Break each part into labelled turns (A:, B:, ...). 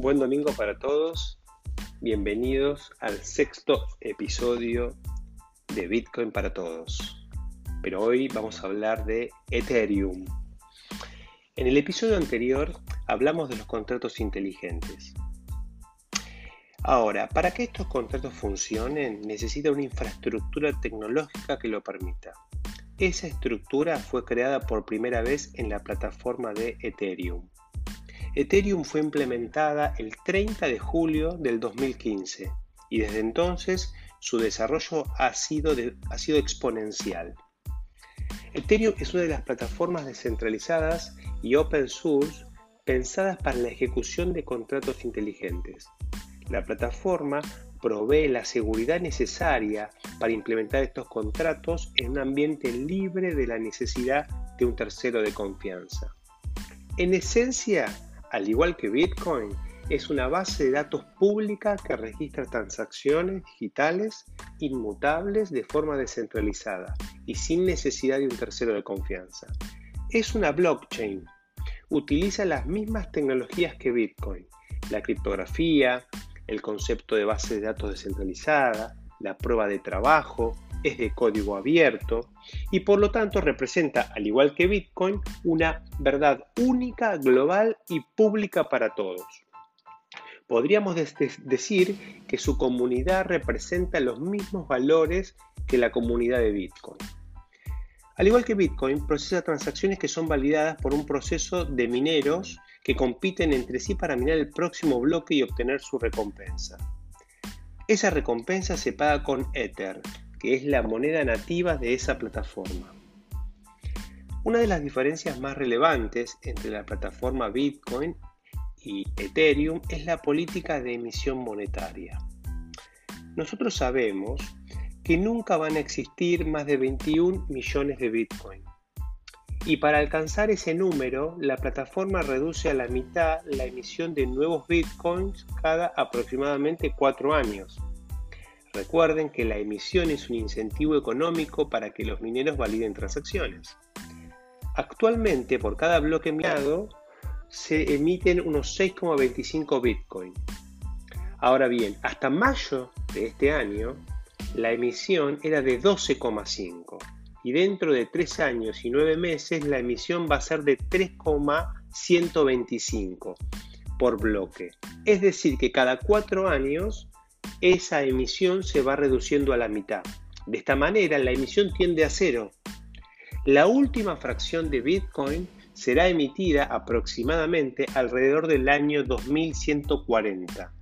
A: Buen domingo para todos. Bienvenidos al sexto episodio de Bitcoin para todos. Pero hoy vamos a hablar de Ethereum. En el episodio anterior hablamos de los contratos inteligentes. Ahora, para que estos contratos funcionen, necesita una infraestructura tecnológica que lo permita. Esa estructura fue creada por primera vez en la plataforma de Ethereum. Ethereum fue implementada el 30 de julio del 2015 y desde entonces su desarrollo ha sido, ha sido exponencial. Ethereum es una de las plataformas descentralizadas y open source pensadas para la ejecución de contratos inteligentes. La plataforma provee la seguridad necesaria para implementar estos contratos en un ambiente libre de la necesidad de un tercero de confianza. En esencia, al igual que Bitcoin, es una base de datos pública que registra transacciones digitales inmutables de forma descentralizada y sin necesidad de un tercero de confianza. Es una blockchain. Utiliza las mismas tecnologías que Bitcoin, la criptografía, el concepto de base de datos descentralizada, la prueba de trabajo, es de código abierto y por lo tanto representa, al igual que Bitcoin, una verdad única, global y pública para todos. Podríamos decir que su comunidad representa los mismos valores que la comunidad de Bitcoin. Al igual que Bitcoin, procesa transacciones que son validadas por un proceso de mineros que compiten entre sí para minar el próximo bloque y obtener su recompensa. Esa recompensa se paga con Ether, que es la moneda nativa de esa plataforma. Una de las diferencias más relevantes entre la plataforma Bitcoin y Ethereum es la política de emisión monetaria. Nosotros sabemos que nunca van a existir más de 21 millones de Bitcoin. Y para alcanzar ese número, la plataforma reduce a la mitad la emisión de nuevos Bitcoins cada aproximadamente 4 años. Recuerden que la emisión es un incentivo económico para que los mineros validen transacciones. Actualmente, por cada bloque minado, se emiten unos 6,25 Bitcoin. Ahora bien, hasta mayo de este año, la emisión era de 12,5 y dentro de 3 años y 9 meses la emisión va a ser de 3,125 por bloque. Es decir, que cada 4 años esa emisión se va reduciendo a la mitad. De esta manera, la emisión tiende a cero. La última fracción de Bitcoin será emitida aproximadamente alrededor del año 2140,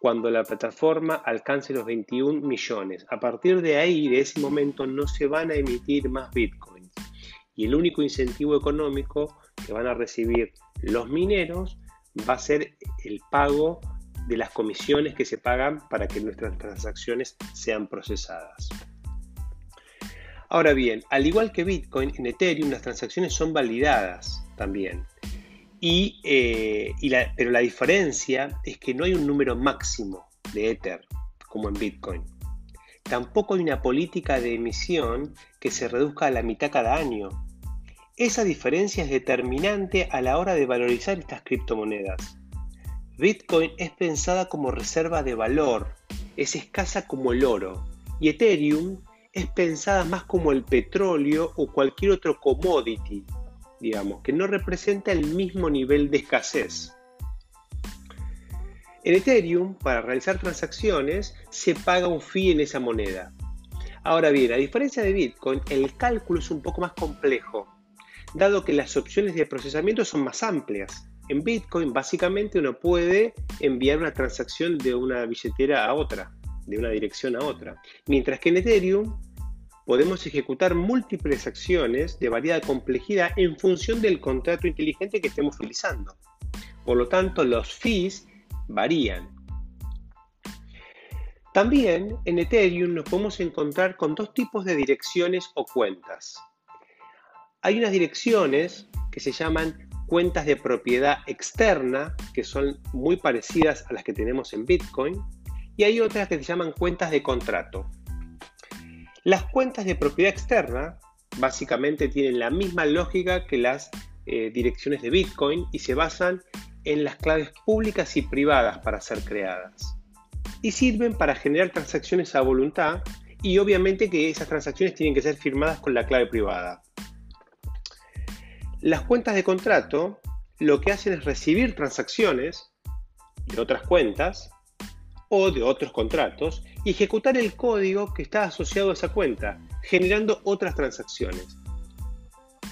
A: cuando la plataforma alcance los 21 millones. A partir de ahí, de ese momento, no se van a emitir más Bitcoins. Y el único incentivo económico que van a recibir los mineros va a ser el pago de las comisiones que se pagan para que nuestras transacciones sean procesadas. Ahora bien, al igual que Bitcoin, en Ethereum las transacciones son validadas también. Y, eh, pero la diferencia es que no hay un número máximo de Ether como en Bitcoin. Tampoco hay una política de emisión que se reduzca a la mitad cada año. Esa diferencia es determinante a la hora de valorizar estas criptomonedas. Bitcoin es pensada como reserva de valor, es escasa como el oro, y Ethereum es pensada más como el petróleo o cualquier otro commodity, digamos, que no representa el mismo nivel de escasez. En Ethereum, para realizar transacciones, se paga un fee en esa moneda. Ahora bien, a diferencia de Bitcoin, el cálculo es un poco más complejo, dado que las opciones de procesamiento son más amplias. En Bitcoin básicamente uno puede enviar una transacción de una billetera a otra, de una dirección a otra. Mientras que en Ethereum podemos ejecutar múltiples acciones de variada complejidad en función del contrato inteligente que estemos utilizando. Por lo tanto, los fees varían. También en Ethereum nos podemos encontrar con dos tipos de direcciones o cuentas. Hay unas direcciones que se llaman cuentas de propiedad externa, que son muy parecidas a las que tenemos en Bitcoin, y hay otras que se llaman cuentas de contrato. Las cuentas de propiedad externa básicamente tienen la misma lógica que las eh, direcciones de Bitcoin y se basan en las claves públicas y privadas para ser creadas. Y sirven para generar transacciones a voluntad y obviamente que esas transacciones tienen que ser firmadas con la clave privada. Las cuentas de contrato lo que hacen es recibir transacciones de otras cuentas o de otros contratos y ejecutar el código que está asociado a esa cuenta, generando otras transacciones.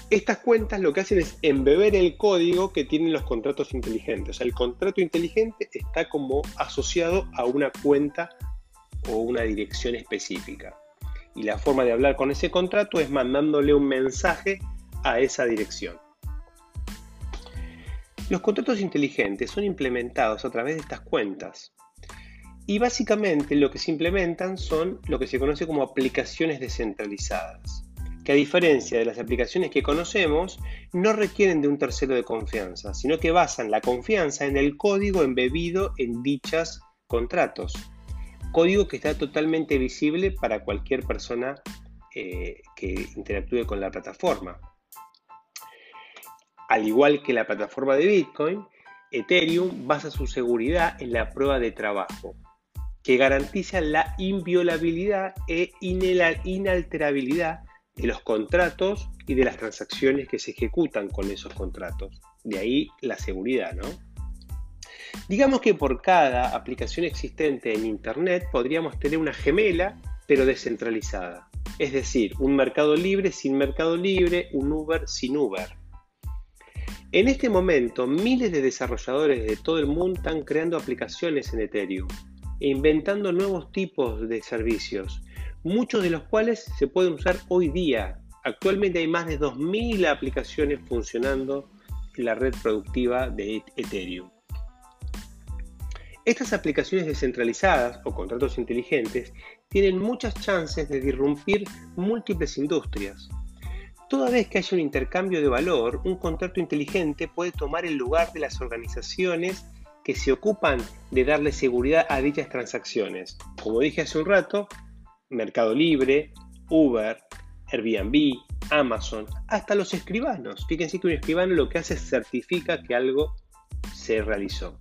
A: Estas cuentas lo que hacen es embeber el código que tienen los contratos inteligentes. el contrato inteligente está como asociado a una cuenta o una dirección específica. Y la forma de hablar con ese contrato es mandándole un mensaje a esa dirección. Los contratos inteligentes son implementados a través de estas cuentas. Y básicamente lo que se implementan son lo que se conoce como aplicaciones descentralizadas que a diferencia de las aplicaciones que conocemos, no requieren de un tercero de confianza, sino que basan la confianza en el código embebido en dichos contratos. Código que está totalmente visible para cualquier persona eh, que interactúe con la plataforma. Al igual que la plataforma de Bitcoin, Ethereum basa su seguridad en la prueba de trabajo, que garantiza la inviolabilidad e inalterabilidad de los contratos y de las transacciones que se ejecutan con esos contratos. De ahí la seguridad, ¿no? Digamos que por cada aplicación existente en Internet podríamos tener una gemela, pero descentralizada. Es decir, un mercado libre sin mercado libre, un Uber sin Uber. En este momento, miles de desarrolladores de todo el mundo están creando aplicaciones en Ethereum e inventando nuevos tipos de servicios muchos de los cuales se pueden usar hoy día. Actualmente hay más de 2.000 aplicaciones funcionando en la red productiva de Ethereum. Estas aplicaciones descentralizadas o contratos inteligentes tienen muchas chances de disrumpir múltiples industrias. Toda vez que haya un intercambio de valor, un contrato inteligente puede tomar el lugar de las organizaciones que se ocupan de darle seguridad a dichas transacciones. Como dije hace un rato, Mercado Libre, Uber, Airbnb, Amazon, hasta los escribanos. Fíjense que un escribano lo que hace es certifica que algo se realizó.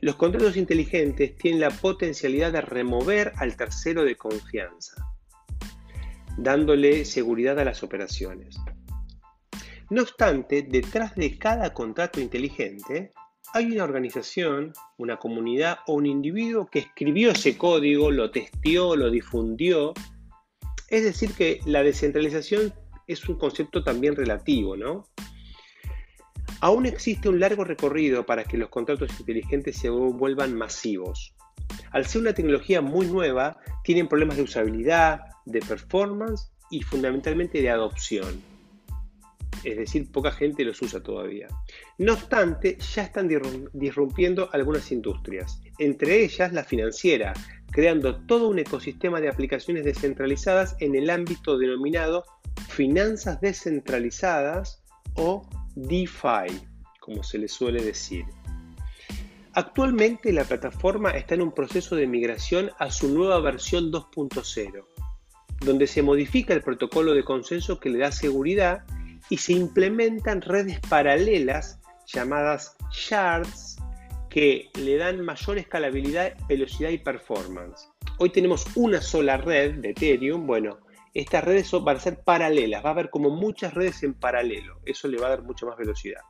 A: Los contratos inteligentes tienen la potencialidad de remover al tercero de confianza, dándole seguridad a las operaciones. No obstante, detrás de cada contrato inteligente hay una organización, una comunidad o un individuo que escribió ese código, lo testeó, lo difundió. Es decir, que la descentralización es un concepto también relativo, ¿no? Aún existe un largo recorrido para que los contratos inteligentes se vuelvan masivos. Al ser una tecnología muy nueva, tienen problemas de usabilidad, de performance y fundamentalmente de adopción es decir, poca gente los usa todavía. No obstante, ya están disrumpiendo algunas industrias, entre ellas la financiera, creando todo un ecosistema de aplicaciones descentralizadas en el ámbito denominado finanzas descentralizadas o DeFi, como se le suele decir. Actualmente la plataforma está en un proceso de migración a su nueva versión 2.0, donde se modifica el protocolo de consenso que le da seguridad y se implementan redes paralelas llamadas shards que le dan mayor escalabilidad, velocidad y performance. Hoy tenemos una sola red de Ethereum, bueno, estas redes van a ser paralelas, va a haber como muchas redes en paralelo, eso le va a dar mucha más velocidad.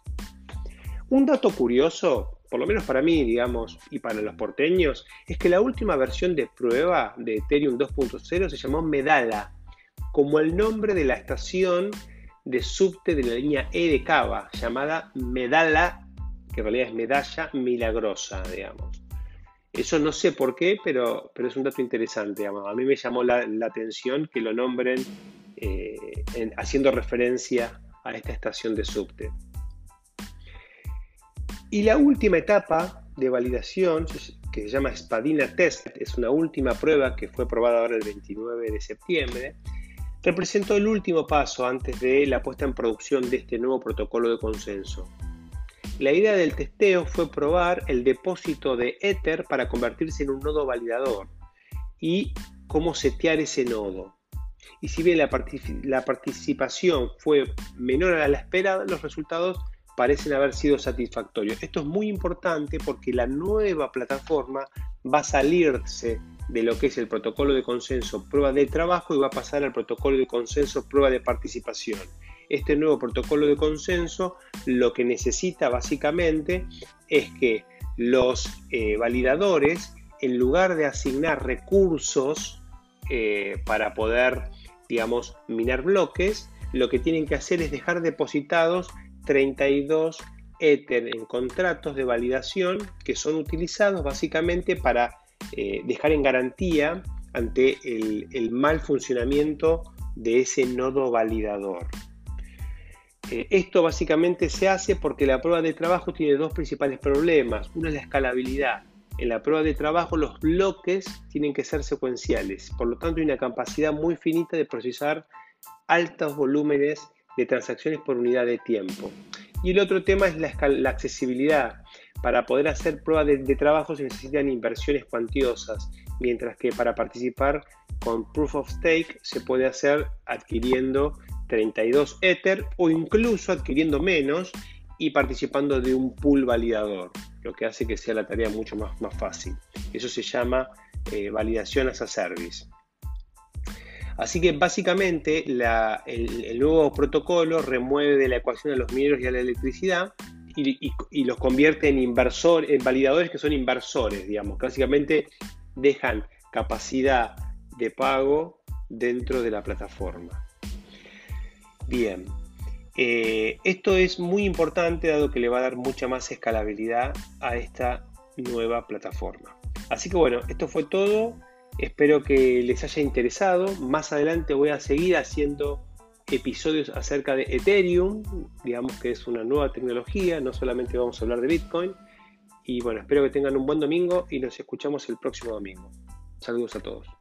A: Un dato curioso, por lo menos para mí, digamos, y para los porteños, es que la última versión de prueba de Ethereum 2.0 se llamó Medala, como el nombre de la estación de subte de la línea E de Cava, llamada Medalla, que en realidad es medalla milagrosa, digamos. Eso no sé por qué, pero, pero es un dato interesante. A mí me llamó la, atención que lo nombren eh, haciendo referencia a esta estación de subte. Y la última etapa de validación, que se llama Spadina Test, es una última prueba que fue probada ahora el 29 de septiembre, representó el último paso antes de la puesta en producción de este nuevo protocolo de consenso. La idea del testeo fue probar el depósito de Ether para convertirse en un nodo validador y cómo setear ese nodo. Y si bien la, participación fue menor a la esperada, los resultados parecen haber sido satisfactorios. Esto es muy importante porque la nueva plataforma va a salirse de lo que es el protocolo de consenso prueba de trabajo y va a pasar al protocolo de consenso prueba de participación. Este nuevo protocolo de consenso lo que necesita básicamente es que los eh, validadores, en lugar de asignar recursos eh, para poder, digamos, minar bloques, lo que tienen que hacer es dejar depositados 32 Ether en contratos de validación que son utilizados básicamente para eh, dejar en garantía ante el, mal funcionamiento de ese nodo validador. Eh, esto básicamente se hace porque la prueba de trabajo tiene dos principales problemas. Uno es la escalabilidad. En la prueba de trabajo los bloques tienen que ser secuenciales, por lo tanto hay una capacidad muy finita de procesar altos volúmenes de transacciones por unidad de tiempo. Y el otro tema es la, accesibilidad. Para poder hacer pruebas de, trabajo se necesitan inversiones cuantiosas, mientras que para participar con Proof of Stake se puede hacer adquiriendo 32 Ether o incluso adquiriendo menos y participando de un pool validador, lo que hace que sea la tarea mucho más, más fácil. Eso se llama eh, validación as a service. Así que básicamente el, nuevo protocolo remueve de la ecuación a los mineros y a la electricidad y, los convierte en inversores, en validadores que son inversores, digamos. básicamente dejan capacidad de pago dentro de la plataforma. Bien, eh, esto es muy importante dado que le va a dar mucha más escalabilidad a esta nueva plataforma. Así que bueno, esto fue todo. Espero que les haya interesado. Más adelante voy a seguir haciendo episodios acerca de Ethereum, digamos que es una nueva tecnología, no solamente vamos a hablar de Bitcoin. Y bueno, espero que tengan un buen domingo y nos escuchamos el próximo domingo. Saludos a todos.